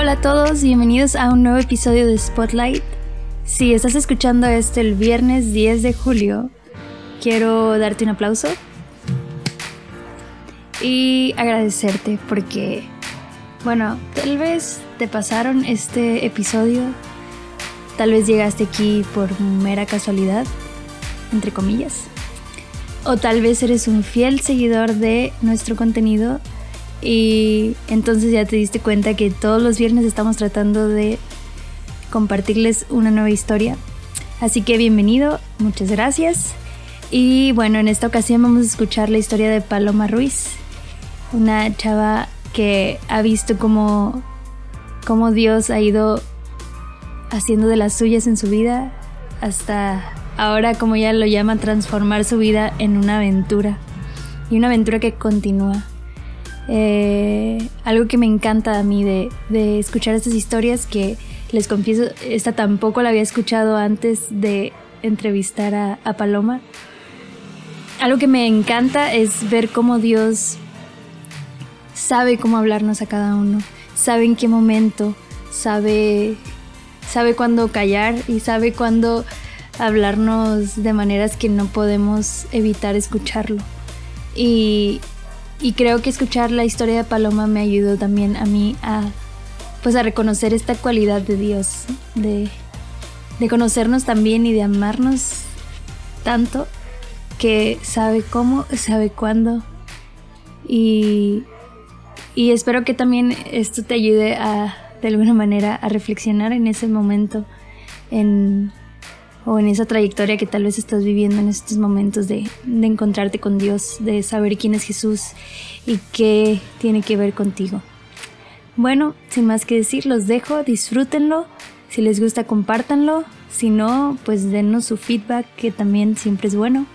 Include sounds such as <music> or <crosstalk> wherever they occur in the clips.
Hola a todos, bienvenidos a un nuevo episodio de Spotlight. Si estás escuchando esto el viernes 10 de julio, quiero darte un aplauso y agradecerte porque, bueno, tal vez te pasaron este episodio, tal vez llegaste aquí por mera casualidad, entre comillas, o tal vez eres un fiel seguidor de nuestro contenido y entonces ya te diste cuenta que todos los viernes estamos tratando de compartirles una nueva historia. Así que bienvenido, muchas gracias. Y bueno, en esta ocasión vamos a escuchar la historia de Paloma Ruiz, una chava que ha visto cómo, cómo Dios ha ido haciendo de las suyas en su vida hasta ahora, como ella lo llama, transformar su vida en una aventura. Y una aventura que continúa. Eh, algo que me encanta a mí de, escuchar estas historias que les confieso, esta tampoco la había escuchado antes de entrevistar a, a Paloma. Algo que me encanta es ver cómo Dios sabe cómo hablarnos a cada uno, sabe en qué momento, sabe, sabe cuándo callar y sabe cuándo hablarnos de maneras que no podemos evitar escucharlo. Y, y creo que escuchar la historia de Paloma me ayudó también a mí a, pues a reconocer esta cualidad de Dios, de, de conocernos también y de amarnos tanto que sabe cómo, sabe cuándo. Y, y espero que también esto te ayude a, de alguna manera, a reflexionar en ese momento, en, o en esa trayectoria que tal vez estás viviendo en estos momentos de, encontrarte con Dios, de saber quién es Jesús y qué tiene que ver contigo. Bueno, sin más que decir, los dejo, disfrútenlo, si les gusta compártanlo, si no, pues denos su feedback que también siempre es bueno.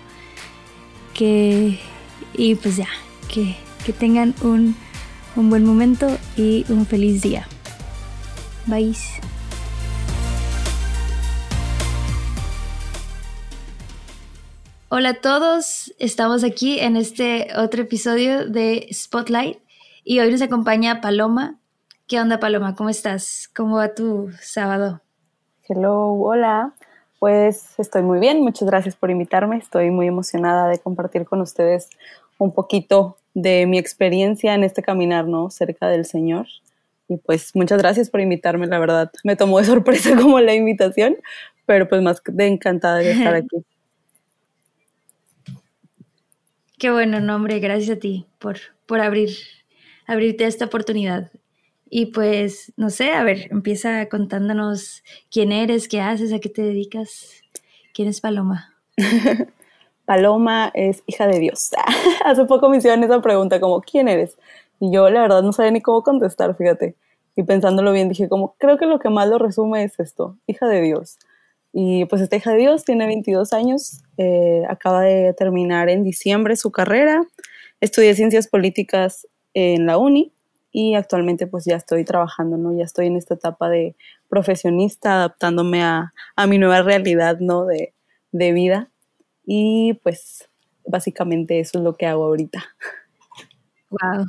Que, y pues ya, que, que tengan un, un buen momento y un feliz día. Bye. Hola a todos, estamos aquí en este otro episodio de Spotlight y hoy nos acompaña Paloma. ¿Qué onda Paloma? ¿Cómo estás? ¿Cómo va tu sábado? Hello, hola. Pues estoy muy bien, muchas gracias por invitarme. Estoy muy emocionada de compartir con ustedes un poquito de mi experiencia en este caminar, ¿no? Cerca del Señor. Y pues muchas gracias por invitarme, la verdad. Me tomó de sorpresa <laughs> como la invitación, pero pues más de encantada de estar <laughs> aquí. Qué bueno, nombre, gracias a ti por, por abrir, abrirte esta oportunidad. Y pues, no sé, a ver, empieza contándonos quién eres, qué haces, a qué te dedicas. ¿Quién es Paloma? <laughs> Paloma es hija de Dios. <laughs> Hace poco me hicieron esa pregunta, como, ¿quién eres? Y yo la verdad no sabía ni cómo contestar, fíjate. Y pensándolo bien, dije como, creo que lo que más lo resume es esto, hija de Dios. Y pues esta hija de Dios tiene 22 años, eh, acaba de terminar en diciembre su carrera, estudié ciencias políticas en la uni y actualmente pues ya estoy trabajando, ¿no? Ya estoy en esta etapa de profesionista, adaptándome a, a mi nueva realidad, ¿no? De, de vida. Y pues básicamente eso es lo que hago ahorita. Wow.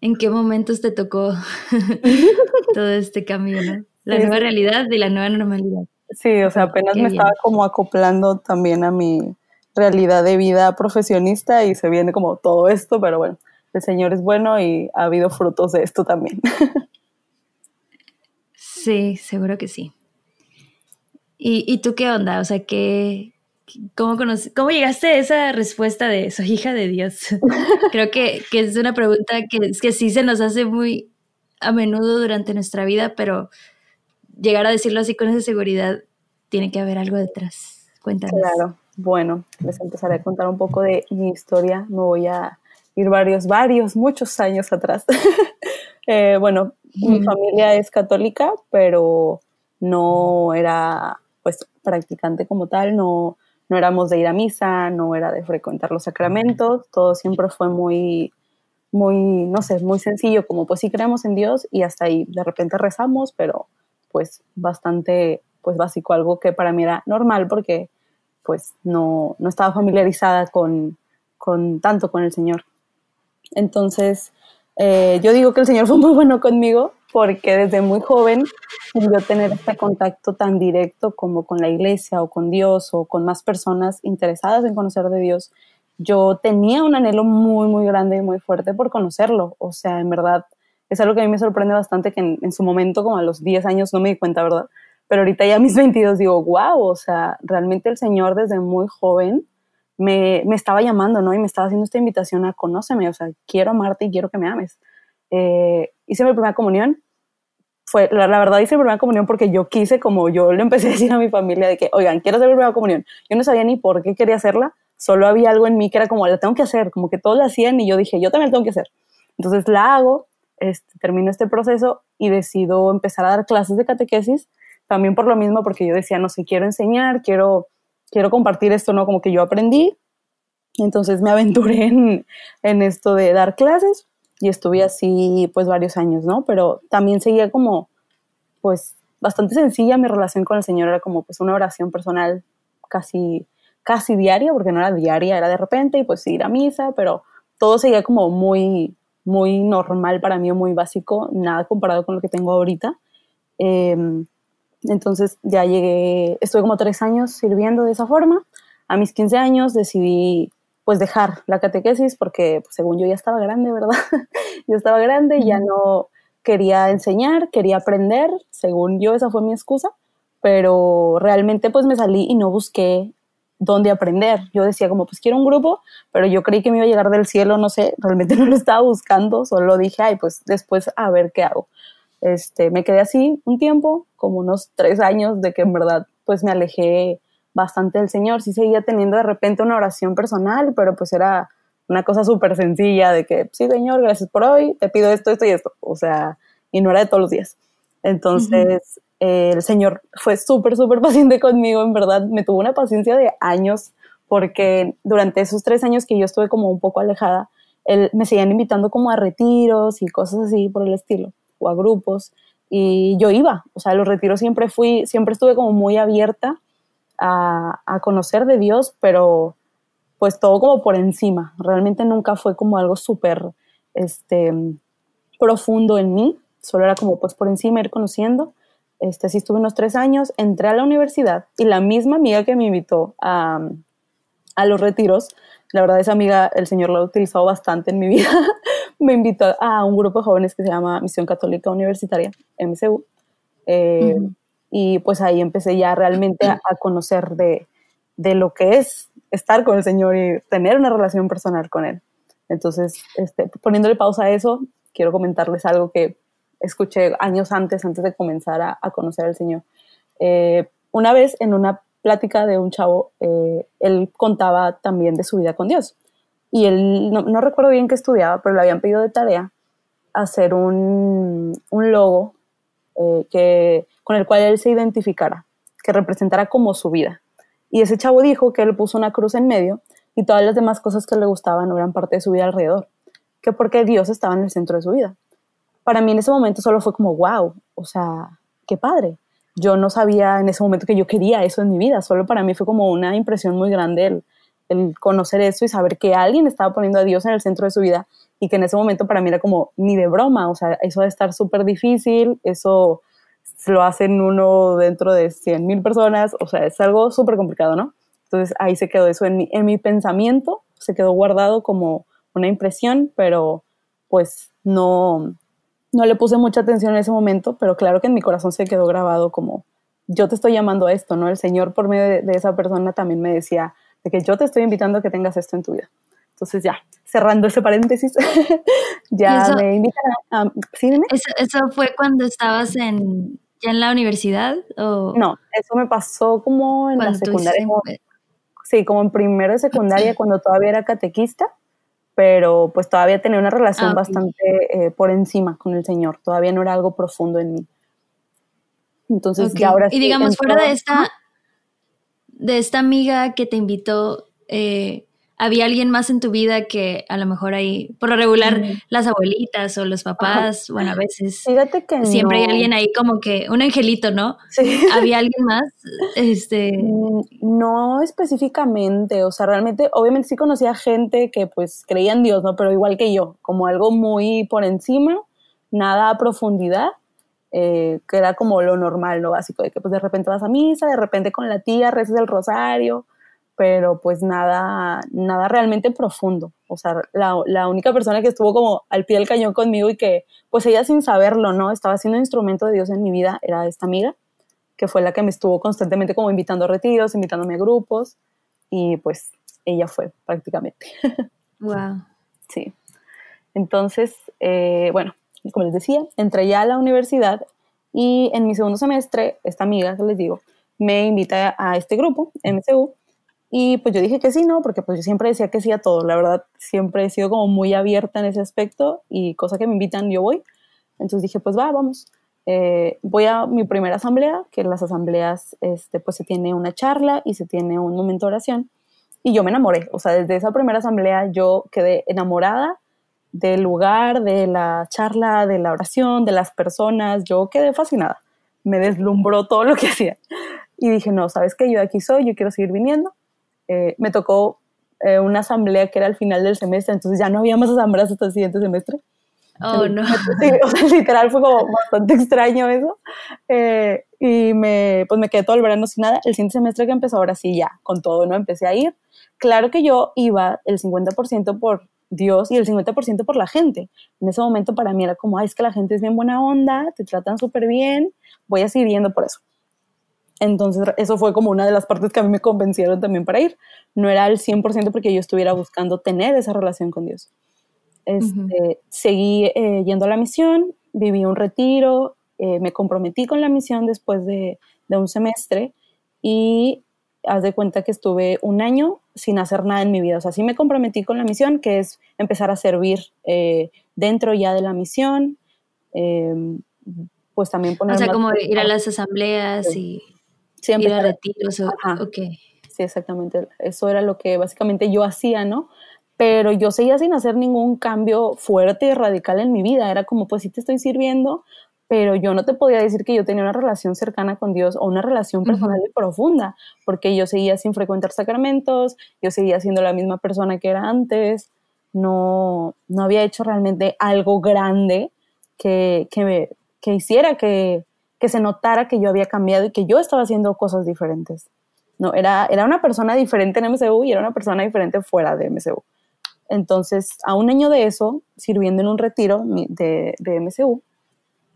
¿En qué momentos te tocó <laughs> todo este cambio, La nueva realidad y la nueva normalidad. Sí, o sea, apenas me estaba como acoplando también a mi realidad de vida profesionista y se viene como todo esto, pero bueno, el Señor es bueno y ha habido frutos de esto también. <laughs> sí, seguro que sí. ¿Y, ¿Y, tú qué onda? O sea, ¿qué, cómo, ¿cómo llegaste a esa respuesta de soy hija de Dios? <laughs> Creo que, que, es una pregunta que, que sí se nos hace muy a menudo durante nuestra vida, pero llegar a decirlo así con esa seguridad, tiene que haber algo detrás. Cuéntanos. Claro, bueno, les empezaré a contar un poco de mi historia. Me voy a ir varios, varios, muchos años atrás. <laughs> Eh, bueno, mi familia es católica, pero no era pues practicante como tal, no, no éramos de ir a misa, no era de frecuentar los sacramentos, todo siempre fue muy, muy, no sé, muy sencillo, como pues sí creemos en Dios y hasta ahí, de repente rezamos, pero pues bastante pues básico, algo que para mí era normal porque pues no, no estaba familiarizada con, con, tanto con el Señor. Entonces, eh, yo digo que el Señor fue muy bueno conmigo porque desde muy joven yo tener este contacto tan directo como con la iglesia o con Dios o con más personas interesadas en conocer de Dios, yo tenía un anhelo muy, muy grande y muy fuerte por conocerlo. O sea, en verdad, es algo que a mí me sorprende bastante que en, su momento, como a los 10 años, no me di cuenta, ¿verdad? Pero ahorita ya a mis <laughs> 22 digo, wow, o sea, realmente el Señor desde muy joven me, me, estaba llamando, ¿no? Y me estaba haciendo esta invitación a conóceme, o sea, quiero amarte y quiero que me ames. Eh, hice mi primera comunión. Fue, la, verdad hice mi primera comunión porque yo quise, como yo le empecé a decir a mi familia de que, oigan, quiero hacer mi primera comunión. Yo no sabía ni por qué quería hacerla, solo había algo en mí que era como, la tengo que hacer, como que todos la hacían y yo dije, yo también la tengo que hacer. Entonces la hago, este, termino este proceso y decido empezar a dar clases de catequesis, también por lo mismo, porque yo decía, no sé, quiero enseñar, quiero, quiero compartir esto, ¿no? Como que yo aprendí. Entonces me aventuré en, en esto de dar clases y estuve así pues varios años, ¿no? Pero también seguía como, pues, bastante sencilla mi relación con el Señor, era como pues una oración personal casi, casi diaria, porque no era diaria, era de repente y pues ir a misa, pero todo seguía como muy, muy normal para mí, muy básico, nada comparado con lo que tengo ahorita. Em, entonces ya llegué, estuve como tres años sirviendo de esa forma. A mis 15 años decidí pues dejar la catequesis porque pues, según yo ya estaba grande, ¿verdad? <laughs> yo estaba grande ya no quería enseñar, quería aprender, según yo esa fue mi excusa, pero realmente pues me salí y no busqué dónde aprender. Yo decía como, pues quiero un grupo, pero yo creí que me iba a llegar del cielo, no sé, realmente <laughs> no lo estaba buscando, solo dije, ay, pues después a ver qué hago. Este, me quedé así un tiempo, como unos tres años de que en verdad pues me alejé bastante del Señor. Sí seguía teniendo de repente una oración personal, pero pues era una cosa súper sencilla de que, sí, Señor, gracias por hoy, te pido esto, esto y esto. O sea, y no era de todos los días. Entonces, el Señor fue súper, súper <laughs> paciente conmigo, en verdad, me tuvo una paciencia de años, porque durante esos tres años que yo estuve como un poco alejada, él, me seguían invitando como a retiros y cosas así por el estilo, o a grupos, y yo iba, o sea, los retiros siempre fui, siempre estuve como muy abierta a, a conocer de Dios, pero pues todo como por encima, realmente nunca fue como algo súper, este, profundo en mí, solo era como pues por encima ir conociendo, este, así estuve unos tres años, entré a la universidad y la misma amiga que me invitó a, a los retiros, la verdad esa amiga el Señor la ha utilizado bastante en mi vida, <laughs> me invitó a un grupo de jóvenes que se llama Misión Católica Universitaria, MCU, eh, y pues ahí empecé ya realmente a, conocer de, de, lo que es estar con el Señor y tener una relación personal con Él. Entonces, este, poniéndole pausa a eso, quiero comentarles algo que escuché años antes, antes de comenzar a, conocer al Señor. Eh, una vez en una plática de un chavo, eh, él contaba también de su vida con Dios. Y él, no, recuerdo bien qué estudiaba, pero le habían pedido de tarea hacer un, un logo eh, que, con el cual él se identificara, que representara como su vida. Y ese chavo dijo que él puso una cruz en medio y todas las demás cosas que le gustaban no eran parte de su vida alrededor, que porque Dios estaba en el centro de su vida para mí en ese momento solo fue como, wow, o sea, qué padre. Yo no sabía en ese momento que yo quería eso en mi vida, solo para mí fue como una impresión muy grande el, el conocer eso y saber que alguien estaba poniendo a Dios en el centro de su vida y que en ese momento para mí era como ni de broma, o sea, eso de estar súper difícil, eso lo hacen uno dentro de 100 mil personas, o sea, es algo súper complicado, ¿no? Entonces ahí se quedó eso en mi, en mi pensamiento, se quedó guardado como una impresión, pero pues no, no le puse mucha atención en ese momento, pero claro que en mi corazón se quedó grabado como yo te estoy llamando a esto, ¿no? El Señor por medio de, esa persona también me decía de que yo te estoy invitando a que tengas esto en tu vida. Entonces ya, cerrando ese paréntesis, <laughs> ya me invitan a... ¿sí, ¿Eso, fue cuando estabas en, ya en la universidad? O? No, eso me pasó como en la secundaria. sí, como en primero de secundaria, cuando todavía era catequista pero pues todavía tenía una relación ah, bastante eh, por encima con el Señor, todavía no era algo profundo en mí. Entonces, ya ahora Y digamos, fuera de esta, de esta amiga que te invitó, eh, ¿Había alguien más en tu vida que a lo mejor ahí, por lo regular, las abuelitas o los papás, bueno, a veces. Fíjate que siempre hay alguien ahí como que un angelito, ¿no? Sí. <laughs> ¿Había alguien más? Este. Mm, no específicamente, o sea, realmente, obviamente sí conocía gente que pues creía en Dios, ¿no? Pero igual que yo, como algo muy por encima, nada a profundidad. eh, que era como lo normal, lo básico, de que pues de repente vas a misa, de repente con la tía rezas el rosario, pero pues nada, nada realmente profundo. O sea, la, la, única persona que estuvo como al pie del cañón conmigo y que pues ella sin saberlo, ¿no? Estaba siendo instrumento de Dios en mi vida, era esta amiga, que fue la que me estuvo constantemente como invitando a retiros, invitándome a grupos y pues ella fue prácticamente. <laughs> Wow. sí. Entonces, eh, bueno, como les decía, entré ya a la universidad y en mi segundo semestre, esta amiga que les digo, me invita a este grupo, MCU, y pues yo dije que sí, ¿no? Porque pues yo siempre decía que sí a todo, la verdad, siempre he sido como muy abierta en ese aspecto y cosa que me invitan yo voy. Entonces dije, pues va, vamos. Eh, voy a mi primera asamblea, que en las asambleas este, pues se tiene una charla y se tiene un momento de oración. Y yo me enamoré, o sea, desde esa primera asamblea yo quedé enamorada del lugar, de la charla, de la oración, de las personas, yo quedé fascinada. Me deslumbró todo lo que hacía. Y dije, no, sabes que yo aquí soy, yo quiero seguir viniendo. Eh, me tocó eh, una asamblea que era al final del semestre, entonces ya no había más asambleas hasta el siguiente semestre. Oh, no. <laughs> literal fue como bastante extraño eso. Eh, y me, pues me quedé todo el verano sin nada. El siguiente semestre que empezó, ahora sí, ya, con todo, ¿no? Empecé a ir. Claro que yo iba el 50% por Dios y el 50% por la gente. En ese momento para mí era como, ay, es que la gente es bien buena onda, te tratan súper bien, voy a seguir yendo por eso. Entonces, eso fue como una de las partes que a mí me convencieron también para ir. No era el 100% porque yo estuviera buscando tener esa relación con Dios. Este, Seguí eh, yendo a la misión, viví un retiro, eh, me comprometí con la misión después de, de, un semestre y haz de cuenta que estuve un año sin hacer nada en mi vida. O sea, sí me comprometí con la misión, que es empezar a servir eh, dentro ya de la misión, em, pues también poner... O sea, como ir a las asambleas y sí, ir a retiros. Sí, exactamente. Eso era lo que básicamente yo hacía, ¿no? Pero yo seguía sin hacer ningún cambio fuerte y radical en mi vida. Era como, pues sí te estoy sirviendo, pero yo no te podía decir que yo tenía una relación cercana con Dios o una relación personal y profunda, porque yo seguía sin frecuentar sacramentos, yo seguía siendo la misma persona que era antes, no, no había hecho realmente algo grande que, que, que hiciera que, que se notara que yo había cambiado y que yo estaba haciendo cosas diferentes. No, era, era una persona diferente en MCU y era una persona diferente fuera de MCU. Entonces, a un año de eso, sirviendo en un retiro de, de MCU,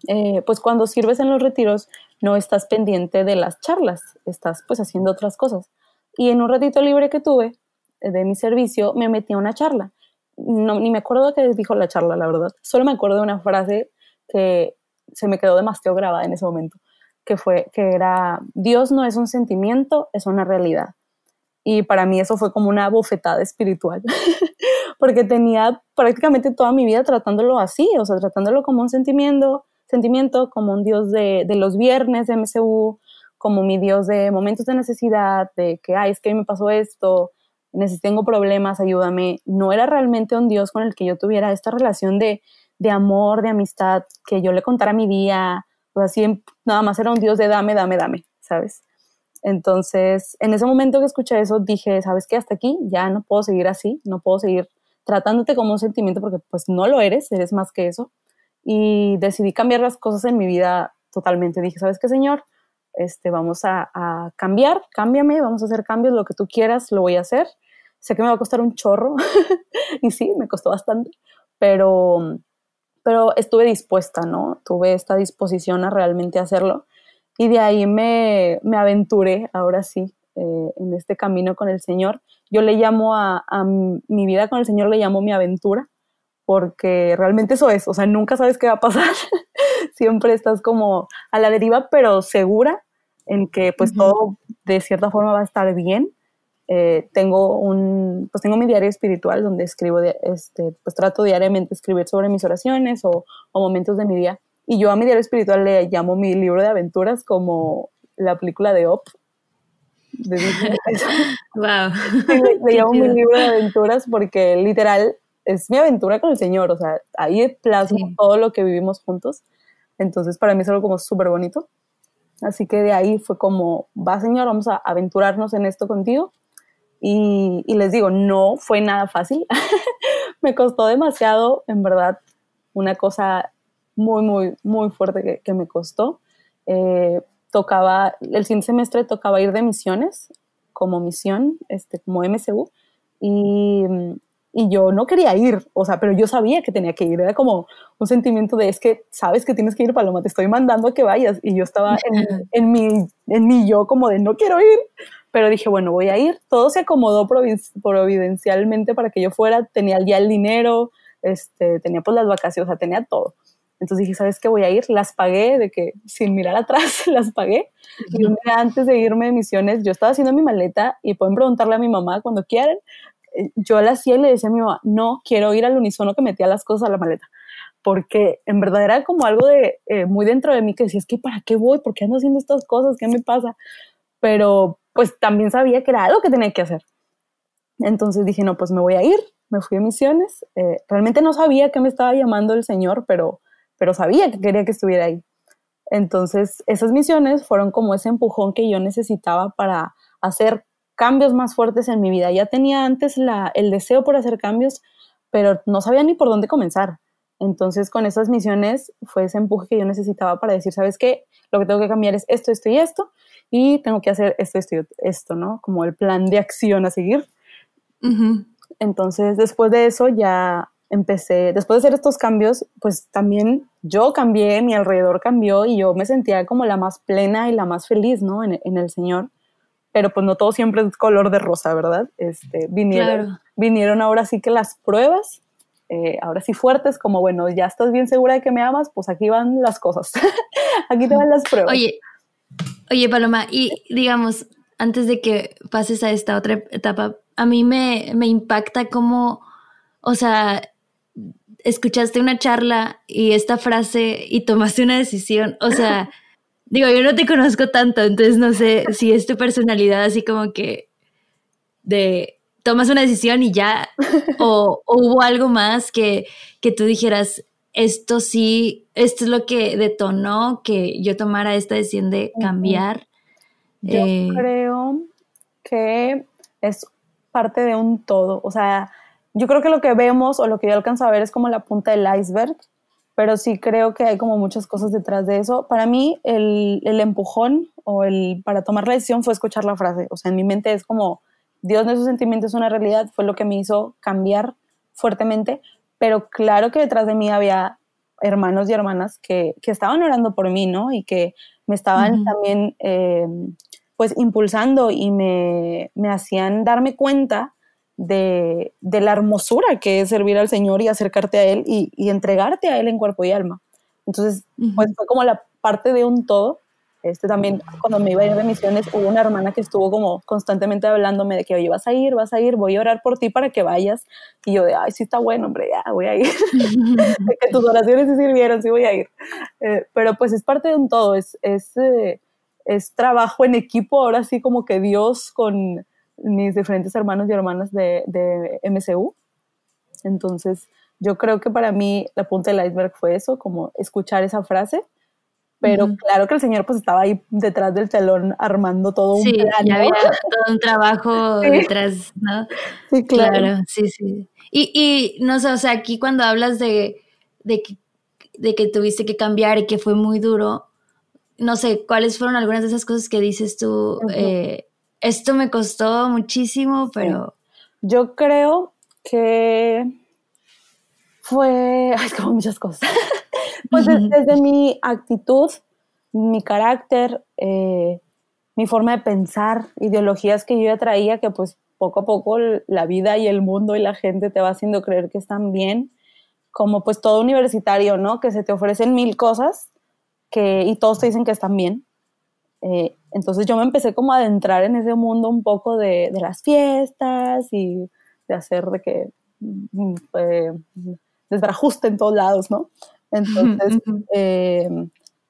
eh, pues cuando sirves en los retiros no estás pendiente de las charlas, estás pues haciendo otras cosas. Y en un ratito libre que tuve eh, de mi servicio, me metí a una charla. No, ni me acuerdo qué dijo la charla, la verdad. Solo me acuerdo de una frase que se me quedó demasiado grabada en ese momento, que fue que era Dios no es un sentimiento, es una realidad. Y para mí eso fue como una bofetada espiritual, <laughs> porque tenía prácticamente toda mi vida tratándolo así, o sea, tratándolo como un sentimiento, sentimiento como un Dios de, los viernes de MCU, como mi Dios de momentos de necesidad, de que, ay, es que me pasó esto, tengo problemas, ayúdame. No era realmente un Dios con el que yo tuviera esta relación de, de amor, de amistad, que yo le contara mi día, o así, nada más era un Dios de dame, dame, dame, ¿sabes? Entonces, en ese momento que escuché eso, dije, ¿sabes qué? Hasta aquí ya no puedo seguir así, no puedo seguir tratándote como un sentimiento porque pues no lo eres, eres más que eso. Y decidí cambiar las cosas en mi vida totalmente. Dije, ¿sabes qué, Señor? Este, vamos a, a cambiar, cámbiame, vamos a hacer cambios, lo que tú quieras, lo voy a hacer. Sé que me va a costar un chorro, <laughs> y sí, me costó bastante, pero pero estuve dispuesta, ¿no? Tuve esta disposición a realmente hacerlo. Y de ahí me, me aventuré, ahora sí, eh, en este camino con el Señor. Yo le llamo a, a, mi vida con el Señor, le llamo mi aventura, porque realmente eso es, o sea, nunca sabes qué va a pasar. <laughs> Siempre estás como a la deriva, pero segura en que pues todo de cierta forma va a estar bien eh, tengo un, pues tengo mi diario espiritual donde escribo, este, pues trato diariamente de escribir sobre mis oraciones o, o, momentos de mi día. Y yo a mi diario espiritual le llamo mi libro de aventuras como la película de Op. wow. <laughs> le, <laughs> llamo mi libro de aventuras porque literal es mi aventura con el Señor. O sea, ahí plasmo todo lo que vivimos juntos. Entonces para mí es algo como súper bonito. Así que de ahí fue como, va Señor, vamos a aventurarnos en esto contigo. Y, les digo, no fue nada fácil. <laughs> me costó demasiado, en verdad, una cosa muy, muy, muy fuerte que, me costó. Eh, tocaba, el siguiente semestre tocaba ir de misiones, como misión, este, como MCU, y, y yo no quería ir, o sea, pero yo sabía que tenía que ir, era como un sentimiento de, es que sabes que tienes que ir, Paloma, te estoy mandando a que vayas, y yo estaba en, en, mi, en mi yo como de, no quiero ir, pero dije, bueno, voy a ir, todo se acomodó providencialmente para que yo fuera, tenía ya el dinero, este, tenía pues las vacaciones, tenía todo. Entonces dije, ¿sabes qué? Voy a ir. Las pagué de que sin mirar atrás <laughs> las pagué. Y un antes de irme de misiones, yo estaba haciendo mi maleta y pueden preguntarle a mi mamá cuando quieran. Eh, yo la hacía y le decía a mi mamá, no, quiero ir al unísono que metía las cosas a la maleta. Porque en verdad era como algo de eh, muy dentro de mí que decía, es que ¿para qué voy? ¿Por qué ando haciendo estas cosas? ¿Qué me pasa? Pero pues también sabía que era algo que tenía que hacer. Entonces dije, no, pues me voy a ir. Me fui a misiones. Eh, realmente no sabía que me estaba llamando el Señor, pero pero sabía que quería que estuviera ahí. Entonces, esas misiones fueron como ese empujón que yo necesitaba para hacer cambios más fuertes en mi vida. Ya tenía antes la, el deseo por hacer cambios, pero no sabía ni por dónde comenzar. Entonces, con esas misiones fue ese empuje que yo necesitaba para decir, ¿sabes qué? Lo que tengo que cambiar es esto, esto y esto, y tengo que hacer esto, esto esto, ¿no? Como el plan de acción a seguir. Entonces, después de eso ya empecé, después de hacer estos cambios, pues también yo cambié, mi alrededor cambió y yo me sentía como la más plena y la más feliz, ¿no? En, el Señor. Pero pues no todo siempre es color de rosa, ¿verdad? Este, vinieron, vinieron ahora sí que las pruebas, eh, ahora sí fuertes, como bueno, ya estás bien segura de que me amas, pues aquí van las cosas, <laughs> aquí te van las pruebas. Oye, oye Paloma, y digamos, antes de que pases a esta otra etapa, a mí me, me impacta cómo, o sea, escuchaste una charla y esta frase y tomaste una decisión. O sea, <laughs> digo, yo no te conozco tanto, entonces no sé si es tu personalidad así como que de tomas una decisión y ya, <laughs> o, hubo algo más que, que tú dijeras, esto sí, esto es lo que detonó que yo tomara esta decisión de cambiar. Yo eh, creo que es parte de un todo, o sea, yo creo que lo que vemos o lo que yo alcanzo a ver es como la punta del iceberg, pero sí creo que hay como muchas cosas detrás de eso. Para mí, el, el empujón o el para tomar la decisión fue escuchar la frase. O sea, en mi mente es como, Dios de sus sentimientos es una realidad, fue lo que me hizo cambiar fuertemente, pero claro que detrás de mí había hermanos y hermanas que, que estaban orando por mí, ¿no? Y que me estaban también, eh, pues, impulsando y me, me hacían darme cuenta de, la hermosura que es servir al Señor y acercarte a Él y, entregarte a Él en cuerpo y alma. Entonces, pues fue como la parte de un todo. Este también, cuando me iba a ir de misiones, hubo una hermana que estuvo como constantemente hablándome de que, oye, vas a ir, vas a ir, voy a orar por ti para que vayas. Y yo de, ay, sí está bueno, hombre, ya, voy a ir. <laughs> que tus oraciones se sirvieron, sí voy a ir. Eh, pero pues es parte de un todo, es, es, eh, es trabajo en equipo, ahora sí como que Dios con, mis diferentes hermanos y hermanas de, de MCU. Entonces, yo creo que para mí la punta del iceberg fue eso, como escuchar esa frase, pero claro que el señor pues estaba ahí detrás del telón armando todo un plan. había todo un trabajo <laughs> detrás, ¿no? Sí, claro. sí, sí. Y, y, no sé, o sea, aquí cuando hablas de, de, que, de que tuviste que cambiar y que fue muy duro, no sé, ¿cuáles fueron algunas de esas cosas que dices tú? esto me costó muchísimo, pero... Yo creo que fue, ay, como muchas cosas. <laughs> pues desde mi actitud, mi carácter, eh, mi forma de pensar, ideologías que yo ya traía, que pues poco a poco la vida y el mundo y la gente te va haciendo creer que están bien, como pues todo universitario, ¿no? Que se te ofrecen mil cosas que, y todos te dicen que están bien. Eh, entonces yo me empecé como a adentrar en ese mundo un poco de, las fiestas y de hacer de que mm, eh, desbarajuste en todos lados, ¿no? Entonces, <laughs> eh,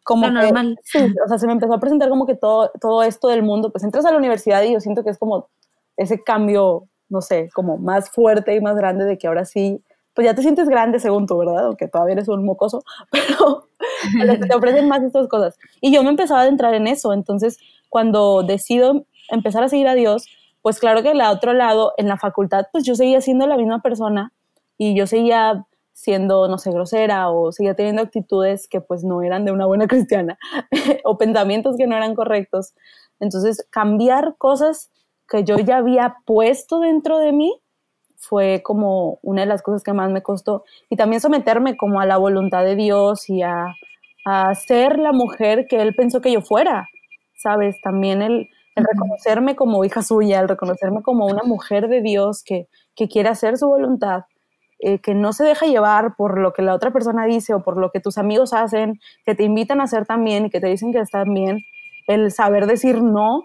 como normal. Sí, o sea, se me empezó a presentar como que todo, todo esto del mundo, pues entras a la universidad y yo siento que es como ese cambio, no sé, como más fuerte y más grande de que ahora sí pues ya te sientes grande según tú, ¿verdad? Aunque todavía eres un mocoso, <laughs> pero te ofrecen más estas cosas. Y yo me empezaba a entrar en eso, entonces cuando decido empezar a seguir a Dios, pues claro que al otro lado, en la facultad, pues yo seguía siendo la misma persona y yo seguía siendo, no sé, grosera o seguía teniendo actitudes que pues no eran de una buena <laughs> cristiana o pensamientos que no eran correctos. Entonces, cambiar cosas que yo ya había puesto dentro de mí fue como una de las cosas que más me costó. Y también someterme como a la voluntad de Dios y a, a ser la mujer que Él pensó que yo fuera, ¿sabes? También el, el reconocerme como hija suya, el reconocerme como una mujer de Dios que, que quiere hacer su voluntad, eh, que no se deja llevar por lo que la otra persona dice o por lo que tus amigos hacen, que te invitan a hacer también y que te dicen que están bien, el saber decir no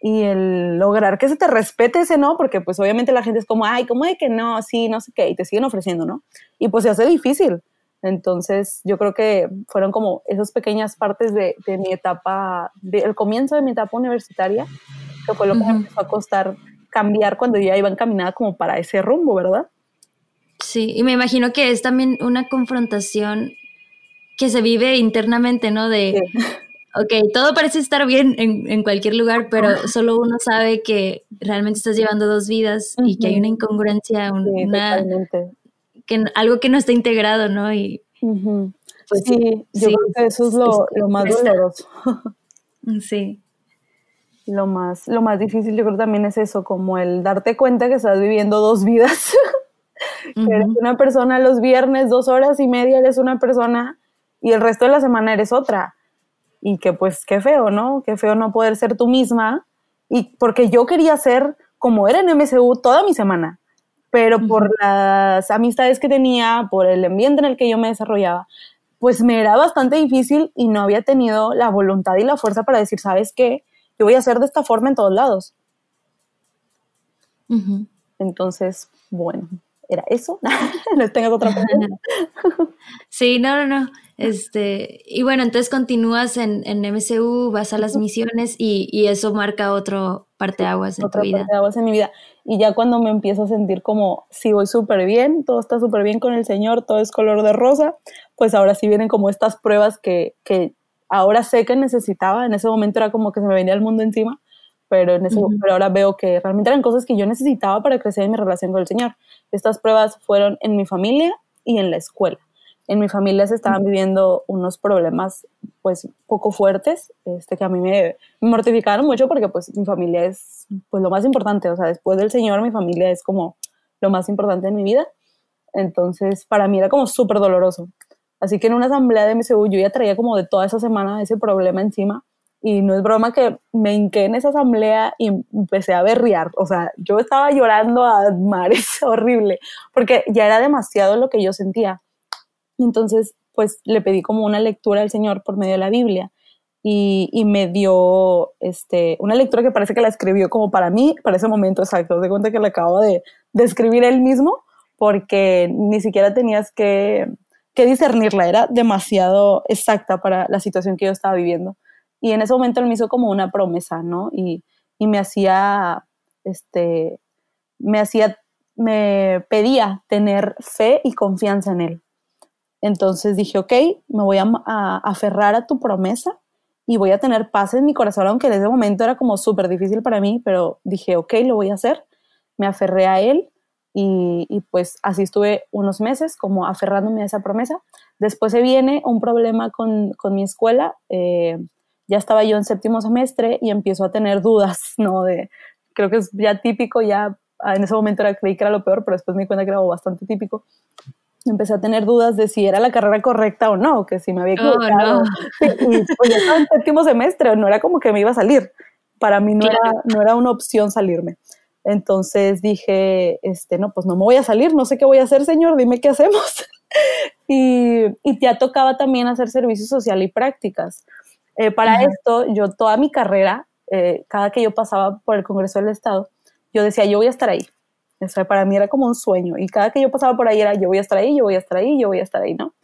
y el lograr que se te respete ese no, porque pues obviamente la gente es como, ay, ¿cómo de que no? Sí, no sé qué, y te siguen ofreciendo, ¿no? Y pues se hace difícil. Entonces yo creo que fueron como esas pequeñas partes de, de mi etapa, del comienzo de mi etapa universitaria, que fue lo que me empezó a costar cambiar cuando ya iba encaminada como para ese rumbo, ¿verdad? Sí, y me imagino que es también una confrontación que se vive internamente, ¿no? De, ok, todo parece estar bien en, cualquier lugar, pero solo uno sabe que realmente estás llevando dos vidas y que hay una incongruencia, una, que, algo que no está integrado, ¿no? Y, pues, sí, yo creo que eso es lo, lo más doloroso. sí. Lo más, lo más difícil yo creo también es eso, como el darte cuenta que estás viviendo dos vidas. <laughs> eres una persona los viernes, dos horas y media eres una persona y el resto de la semana eres otra y que pues qué feo, ¿no? Qué feo no poder ser tú misma. Y porque yo quería ser como era en MSU toda mi semana, pero por las amistades que tenía, por el ambiente en el que yo me desarrollaba, pues me era bastante difícil y no había tenido la voluntad y la fuerza para decir, ¿sabes qué? Yo voy a hacer de esta forma en todos lados. Entonces, bueno, era eso. <laughs> no tengas otra pregunta. <laughs> sí, no, no, no. Este, y bueno, entonces continúas en, en MCU, vas a las misiones y, y eso marca otro parteaguas en Otra tu vida. Parteaguas en mi vida. Y ya cuando me empiezo a sentir como, si voy súper bien, todo está súper bien con el Señor, todo es color de rosa, pues ahora sí vienen como estas pruebas que, que ahora sé que necesitaba. En ese momento era como que se me venía el mundo encima, pero, en ese, pero ahora veo que realmente eran cosas que yo necesitaba para crecer en mi relación con el Señor. Estas pruebas fueron en mi familia y en la escuela. En mi familia se estaban viviendo unos problemas pues poco fuertes, este, que a mí me, mortificaron mucho porque pues mi familia es pues lo más importante, o sea, después del Señor mi familia es como lo más importante en mi vida, entonces para mí era como súper doloroso. Así que en una asamblea de MCU yo ya traía como de toda esa semana ese problema encima y no es broma que me hinqué en esa asamblea y empecé a berriar, o sea, yo estaba llorando a mares <laughs> horrible porque ya era demasiado lo que yo sentía entonces, pues le pedí como una lectura al Señor por medio de la Biblia y, y, me dio este, una lectura que parece que la escribió como para mí, para ese momento exacto. De cuenta que la acabo de, de escribir él mismo porque ni siquiera tenías que, que discernirla, era demasiado exacta para la situación que yo estaba viviendo. Y en ese momento él me hizo como una promesa, ¿no? Y, y me hacía, este, me hacía, me pedía tener fe y confianza en él. Entonces dije, ok, me voy a, aferrar a tu promesa y voy a tener paz en mi corazón, aunque en ese momento era como súper difícil para mí, pero dije, ok, lo voy a hacer. Me aferré a él y, pues así estuve unos meses como aferrándome a esa promesa. Después se viene un problema con, mi escuela. Eh, ya estaba yo en séptimo semestre y empiezo a tener dudas, <laughs> ¿no? De, creo que es ya típico, ya en ese momento era, creí que era lo peor, pero después me di cuenta que era bastante típico empecé a tener dudas de si era la carrera correcta o no, que si me había oh, equivocado. Y pues ya estaba en séptimo semestre, no era como que me iba a salir. Para mí no, era, no era una opción salirme. Entonces dije, este, no, pues no me voy a salir, no sé qué voy a hacer, señor, dime qué hacemos. <laughs> y, y ya tocaba también hacer servicio social y prácticas. Eh, para esto, yo toda mi carrera, eh, cada que yo pasaba por el Congreso del Estado, yo decía, yo voy a estar ahí, o para mí era como un sueño. Y cada que yo pasaba por ahí era yo voy a estar ahí, yo voy a estar ahí, yo voy a estar ahí, ¿no?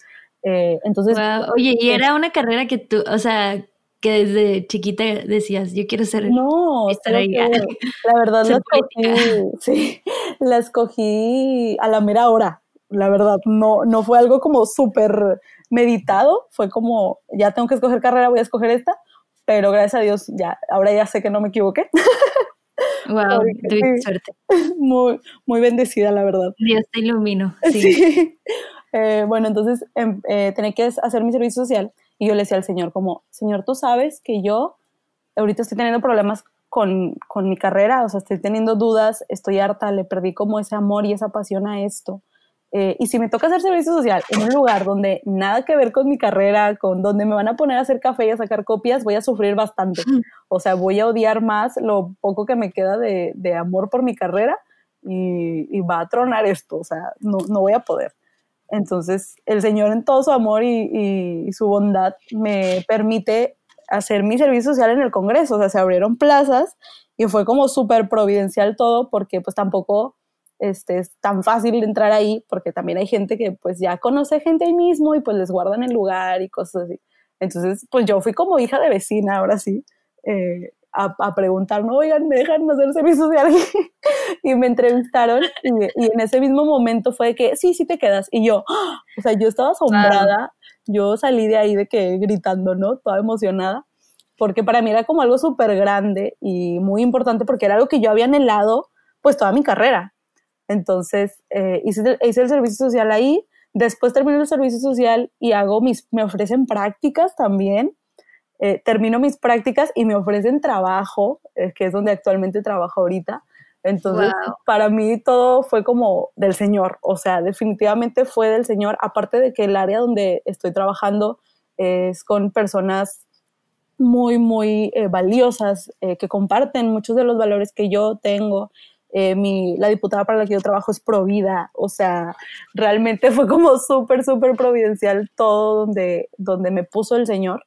Eh, entonces... Oye, y era una carrera que tú, o sea, que desde chiquita decías, yo quiero ser... No, estar ahí. <laughs> la verdad la escogí, sí, la escogí a la mera hora, la verdad, no, no fue algo como súper meditado, fue como, ya tengo que escoger carrera, voy a escoger esta, pero gracias a Dios ya, ahora ya sé que no me equivoqué. <laughs> Wow, suerte. <laughs> Muy, muy bendecida, la verdad. Dios te ilumino. <laughs> Sí. Eh, bueno, entonces em, eh, tenía que hacer mi servicio social y yo le decía al Señor como, Señor, tú sabes que yo ahorita estoy teniendo problemas con, con mi carrera, o sea, estoy teniendo dudas, estoy harta, le perdí como ese amor y esa pasión a esto. Eh, y si me toca hacer servicio social en un lugar donde nada que ver con mi carrera, con donde me van a poner a hacer café y a sacar copias, voy a sufrir bastante. O sea, voy a odiar más lo poco que me queda de, de amor por mi carrera y, y, va a tronar esto. O sea, no, no, voy a poder. Entonces, el Señor en todo su amor y, y, su bondad me permite hacer mi servicio social en el Congreso. O sea, se abrieron plazas y fue como súper providencial todo porque pues tampoco este, es tan fácil entrar ahí porque también hay gente que pues ya conoce gente ahí mismo y pues les guardan el lugar y cosas así. Entonces, pues yo fui como hija de vecina, ahora sí, eh, a, a, preguntar, no, oigan, me dejan hacer servicio social <laughs> y me entrevistaron y, y, en ese mismo momento fue de que, sí, sí te quedas. Y yo, ¡oh! o sea, yo estaba asombrada, yo salí de ahí de que gritando, ¿no? Toda emocionada, porque para mí era como algo súper grande y muy importante porque era algo que yo había anhelado pues toda mi carrera. Entonces, eh, hice, hice, el servicio social ahí, después termino el servicio social y hago mis, me ofrecen prácticas también, eh, termino mis prácticas y me ofrecen trabajo, eh, que es donde actualmente trabajo ahorita. Entonces, wow. para mí todo fue como del Señor, o sea, definitivamente fue del Señor, aparte de que el área donde estoy trabajando es con personas muy, muy eh, valiosas, eh, que comparten muchos de los valores que yo tengo eh, mi, la diputada para la que yo trabajo es Provida, o sea, realmente fue como súper, súper providencial todo donde, donde me puso el Señor.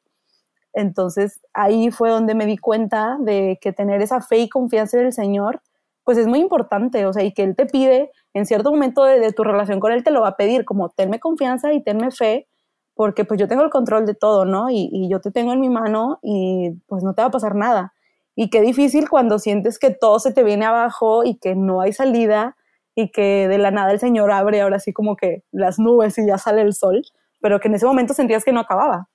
Entonces ahí fue donde me di cuenta de que tener esa fe y confianza en el Señor, pues es muy importante, o sea, y que Él te pide, en cierto momento de, tu relación con Él te lo va a pedir, como tenme confianza y tenme fe, porque pues yo tengo el control de todo, ¿no? Y, y yo te tengo en mi mano y pues no te va a pasar nada y qué difícil cuando sientes que todo se te viene abajo y que no hay salida y que de la nada el Señor abre ahora sí como que las nubes y ya sale el sol, pero que en ese momento sentías que no acababa.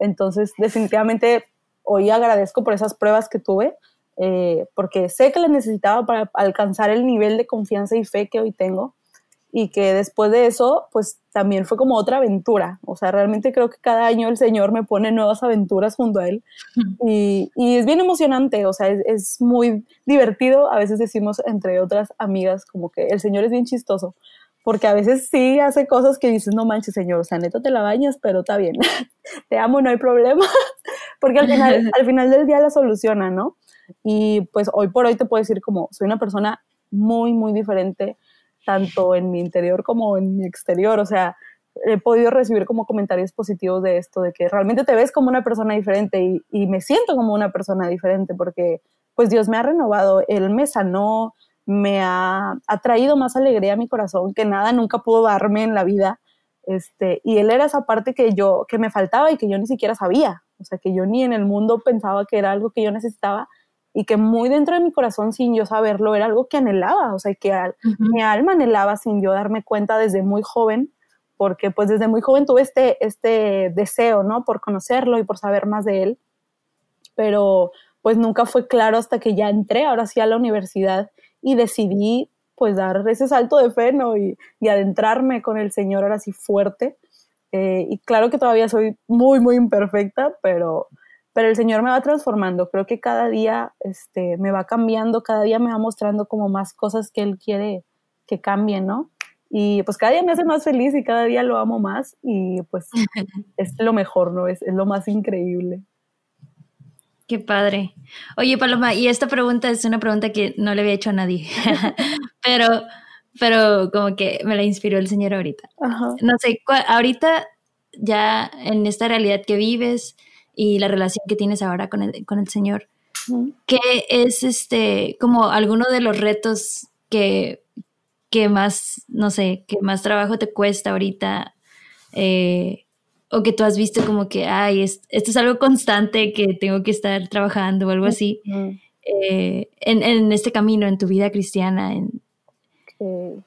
Entonces, definitivamente hoy agradezco por esas pruebas que tuve, eh, porque sé que las necesitaba para alcanzar el nivel de confianza y fe que hoy tengo y que después de eso, pues también fue como otra aventura. O sea, realmente creo que cada año el Señor me pone nuevas aventuras junto a Él y, y es bien emocionante, o sea, es, es, muy divertido. A veces decimos entre otras amigas como que el Señor es bien chistoso, porque a veces sí hace cosas que dices, no manches, Señor, o sea, neto te la bañas, pero está bien, <laughs> te amo, no hay problema, <laughs> porque al final, <laughs> al final del día la soluciona, ¿no? Y pues hoy por hoy te puedo decir como soy una persona muy, muy diferente tanto en mi interior como en mi exterior. O sea, he podido recibir como comentarios positivos de esto, de que realmente te ves como una persona diferente y, me siento como una persona diferente porque pues Dios me ha renovado, Él me sanó, me ha, ha traído más alegría a mi corazón que nada nunca pudo darme en la vida. Este, y Él era esa parte que yo, que me faltaba y que yo ni siquiera sabía. O sea, que yo ni en el mundo pensaba que era algo que yo necesitaba y que muy dentro de mi corazón, sin yo saberlo, era algo que anhelaba, o sea, que al, uh -huh. mi alma anhelaba sin yo darme cuenta desde muy joven, porque pues desde muy joven tuve este, este deseo, ¿no? Por conocerlo y por saber más de él, pero pues nunca fue claro hasta que ya entré ahora sí a la universidad y decidí pues dar ese salto de fe, ¿no? Y, y adentrarme con el Señor ahora sí fuerte. Eh, y claro que todavía soy muy, muy imperfecta, pero pero el Señor me va transformando. Creo que cada día este, me va cambiando, cada día me va mostrando como más cosas que Él quiere que cambien, ¿no? Y pues cada día me hace más feliz y cada día lo amo más y pues <laughs> es lo mejor, ¿no? Es, es lo más increíble. Qué padre. Oye, Paloma, y esta pregunta es una pregunta que no le había hecho a nadie, <laughs> pero, pero como que me la inspiró el Señor ahorita. Ajá. No sé, ahorita ya en esta realidad que vives, y la relación que tienes ahora con el, con el Señor. ¿Qué es este, como alguno de los retos que, que más, no sé, que más trabajo te cuesta ahorita? Eh, o que tú has visto como que, ay, es, esto es algo constante que tengo que estar trabajando o algo así, eh, en, en, este camino, en tu vida cristiana. En... Okay.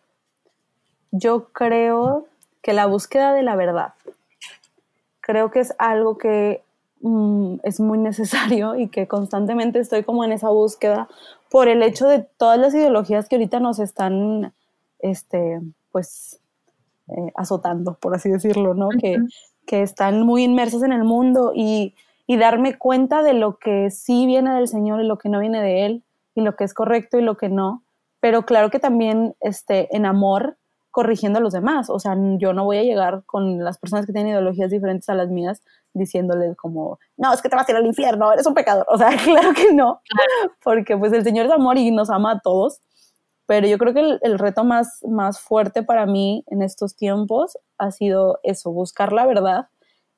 Yo creo que la búsqueda de la verdad, creo que es algo que Mm, es muy necesario y que constantemente estoy como en esa búsqueda por el hecho de todas las ideologías que ahorita nos están, este, pues, eh, azotando, por así decirlo, ¿no? que, que están muy inmersas en el mundo y, y darme cuenta de lo que sí viene del Señor y lo que no viene de Él, y lo que es correcto y lo que no, pero claro que también este, en amor corrigiendo a los demás, o sea, yo no voy a llegar con las personas que tienen ideologías diferentes a las mías diciéndoles como, no, es que te vas a ir al infierno, eres un pecador, o sea, <laughs> claro que no, porque pues el Señor es amor y nos ama a todos, pero yo creo que el, reto más, más fuerte para mí en estos tiempos ha sido eso, buscar la verdad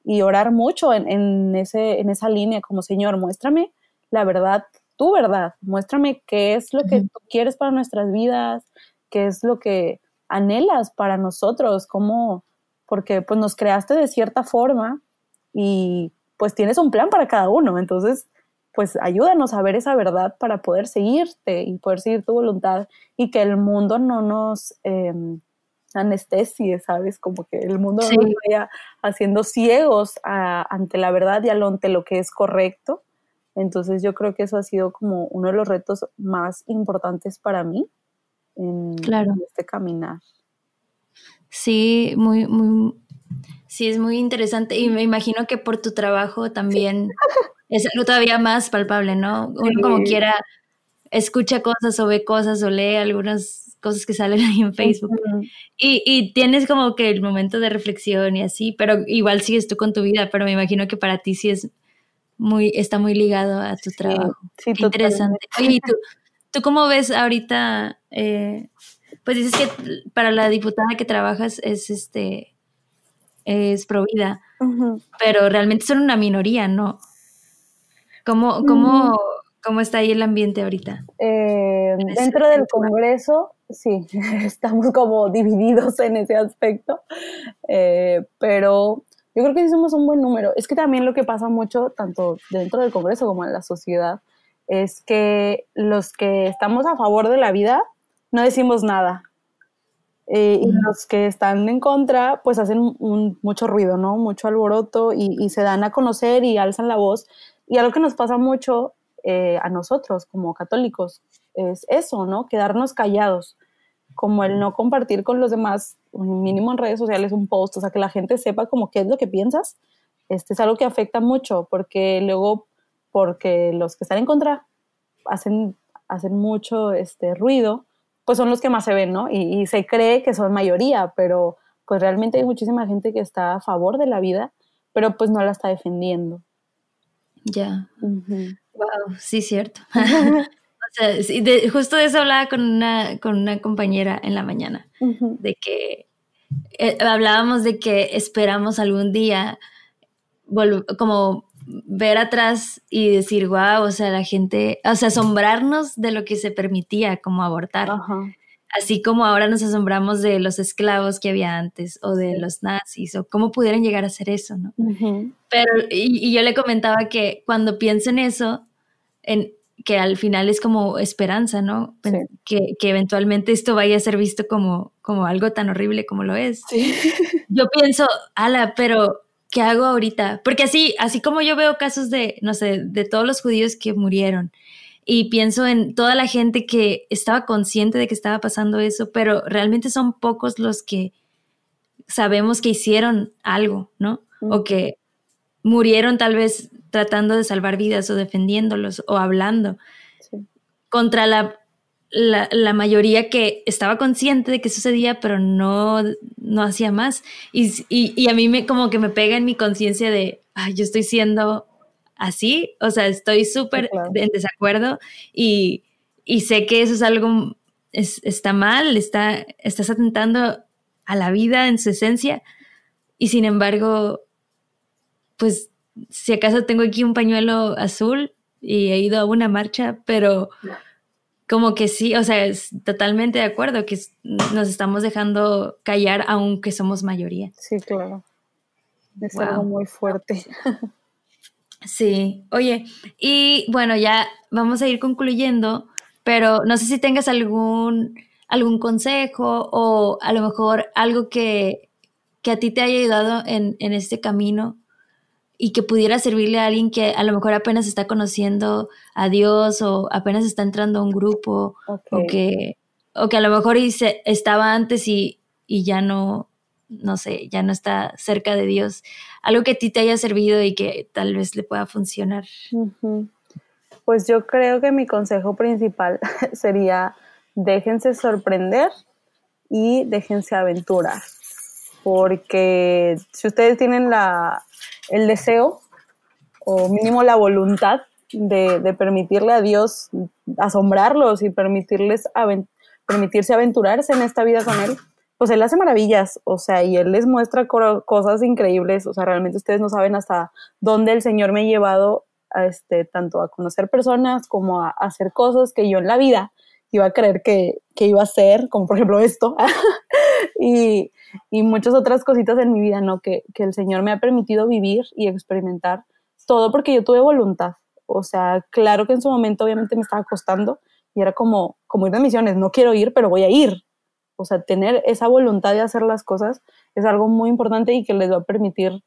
y orar mucho en, en, ese, en esa línea, como Señor, muéstrame la verdad, tu verdad, muéstrame qué es lo que tú quieres para nuestras vidas, qué es lo que anhelas para nosotros, cómo, porque pues nos creaste de cierta forma y pues tienes un plan para cada uno, entonces pues ayúdanos a ver esa verdad para poder seguirte y poder seguir tu voluntad y que el mundo no nos em, anestesie, ¿sabes? Como que el mundo no nos vaya haciendo ciegos ante la verdad y ante lo que es correcto. Entonces yo creo que eso ha sido como uno de los retos más importantes para mí en, este caminar. Sí, muy, muy, sí, es muy interesante y me imagino que por tu trabajo también <laughs> es algo todavía más palpable, ¿no? Uno como quiera escucha cosas o ve cosas o lee algunas cosas que salen ahí en Facebook y, y, tienes como que el momento de reflexión y así, pero igual sigues tú con tu vida, pero me imagino que para ti sí es muy, está muy ligado a tu trabajo. Sí, interesante. Oye, ¿y tú, <laughs> tú cómo ves ahorita? Eh, pues dices que para la diputada que trabajas es este es provida, pero realmente son una minoría, ¿no? ¿Cómo, cómo, cómo está ahí el ambiente ahorita? Eh, dentro del Congreso, sí, <laughs> estamos como divididos en ese aspecto, eh, pero yo creo que sí somos un buen número. Es que también lo que pasa mucho, tanto dentro del Congreso como en la sociedad, es que los que estamos a favor de la vida no decimos nada. Eh, y los que están en contra, pues hacen mucho ruido, ¿no? Mucho alboroto y, y, se dan a conocer y alzan la voz. Y algo que nos pasa mucho eh, a nosotros como católicos es eso, ¿no? Quedarnos callados, como el no compartir con los demás, mínimo en redes sociales, un post, o sea, que la gente sepa como qué es lo que piensas. Este es algo que afecta mucho, porque luego, porque los que están en contra hacen, hacen mucho este, ruido, pues son los que más se ven, ¿no? Y, y se cree que son mayoría, pero pues realmente hay muchísima gente que está a favor de la vida, pero pues no la está defendiendo. Ya. Wow, sí, cierto. <laughs> o sea, justo de eso hablaba con una, con una compañera en la mañana, de que eh, hablábamos de que esperamos algún día como ver atrás y decir, wow, o sea, la gente, o sea, asombrarnos de lo que se permitía como abortar. Así como ahora nos asombramos de los esclavos que había antes o de los nazis o cómo pudieron llegar a hacer eso, ¿no? Pero, y, yo le comentaba que cuando pienso en eso, en, que al final es como esperanza, ¿no? Que, que, eventualmente esto vaya a ser visto como, como algo tan horrible como lo es. <laughs> Yo pienso, ala, pero ¿qué hago ahorita? Porque así, así como yo veo casos de, no sé, de todos los judíos que murieron y pienso en toda la gente que estaba consciente de que estaba pasando eso, pero realmente son pocos los que sabemos que hicieron algo, ¿no? O que murieron tal vez tratando de salvar vidas o defendiéndolos o hablando contra la, la, mayoría que estaba consciente de que sucedía, pero no, no hacía más. Y, y, a mí me como que me pega en mi conciencia de, ay, yo estoy siendo así, o sea, estoy súper en desacuerdo y, sé que eso es algo, está mal, está, estás atentando a la vida en su esencia. Y sin embargo, pues si acaso tengo aquí un pañuelo azul y he ido a una marcha, pero como que sí, o sea, es totalmente de acuerdo que nos estamos dejando callar aunque somos mayoría. Sí, claro. Es algo muy fuerte. <laughs> Sí, oye, y bueno, ya vamos a ir concluyendo, pero no sé si tengas algún, algún consejo o a lo mejor algo que, que a ti te haya ayudado en, en, este camino y que pudiera servirle a alguien que a lo mejor apenas está conociendo a Dios o apenas está entrando a un grupo o, que, o que a lo mejor estaba antes y, y ya no, no sé, ya no está cerca de Dios, algo que a ti te haya servido y que tal vez le pueda funcionar. Pues yo creo que mi consejo principal <laughs> sería déjense sorprender y déjense aventurar, porque si ustedes tienen la, el deseo o mínimo la voluntad de, permitirle a Dios asombrarlos y permitirles permitirse aventurarse en esta vida con Él, pues Él hace maravillas, o sea, y Él les muestra cosas increíbles, o sea, realmente ustedes no saben hasta dónde el Señor me ha llevado a este, tanto a conocer personas como a, hacer cosas que yo en la vida iba a creer que, iba a hacer, como por ejemplo esto, <laughs> y, muchas otras cositas en mi vida, ¿no? Que, que el Señor me ha permitido vivir y experimentar, todo porque yo tuve voluntad, o sea, claro que en su momento obviamente me estaba costando y era como, como ir de misiones, no quiero ir, pero voy a ir. O sea, tener esa voluntad de hacer las cosas es algo muy importante y que les va a permitir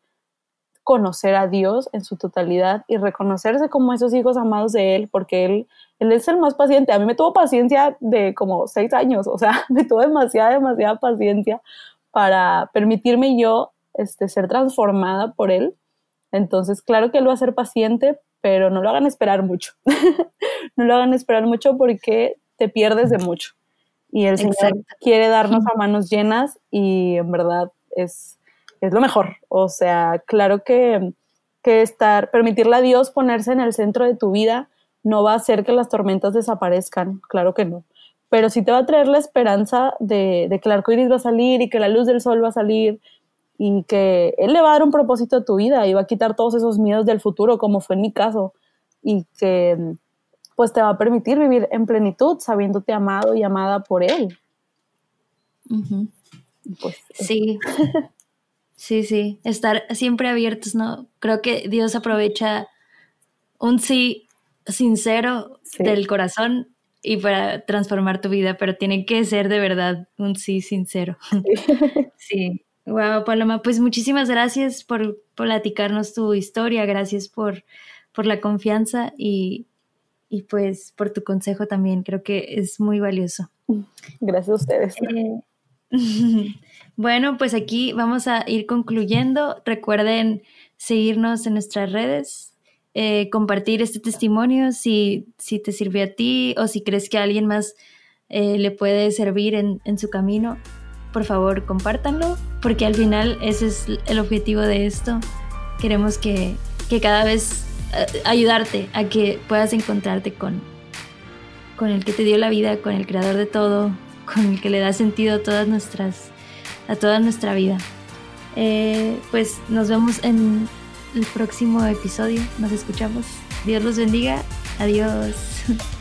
conocer a Dios en su totalidad y reconocerse como esos hijos amados de Él, porque Él, él es el más paciente. A mí me tuvo paciencia de como seis años, o sea, <laughs> me tuvo demasiada, demasiada paciencia para permitirme yo este, ser transformada por Él. Entonces, claro que Él va a ser paciente, pero no lo hagan esperar mucho. <laughs> no lo hagan esperar mucho porque te pierdes de mucho. Y el Señor quiere darnos a manos llenas y en verdad es, es lo mejor. O sea, claro que, que estar, permitirle a Dios ponerse en el centro de tu vida no va a hacer que las tormentas desaparezcan, claro que no. Pero sí te va a traer la esperanza de, de que el arco iris va a salir y que la luz del sol va a salir y que Él le va a dar un propósito a tu vida y va a quitar todos esos miedos del futuro, como fue en mi caso, y que pues te va a permitir vivir en plenitud, sabiéndote amado y amada por Él. pues, sí, <laughs> sí, sí, estar siempre abiertos, ¿no? Creo que Dios aprovecha un sí sincero del corazón y para transformar tu vida, pero tiene que ser de verdad un sí sincero. sí. <laughs> Wow, Paloma, pues muchísimas gracias por, platicarnos tu historia, gracias por, por la confianza y, pues por tu consejo también, creo que es muy valioso. Gracias a ustedes. Eh, <laughs> bueno, pues aquí vamos a ir concluyendo. Recuerden seguirnos en nuestras redes, eh, compartir este testimonio si, si te sirvió a ti o si crees que a alguien más eh, le puede servir en, en su camino por favor compártanlo, porque al final ese es el objetivo de esto. Queremos que, cada vez eh, ayudarte a que puedas encontrarte con, con el que te dio la vida, con el creador de todo, con el que le da sentido a todas nuestras, a toda nuestra vida. Eh, pues nos vemos en el próximo episodio, nos escuchamos. Dios los bendiga, adiós. <laughs>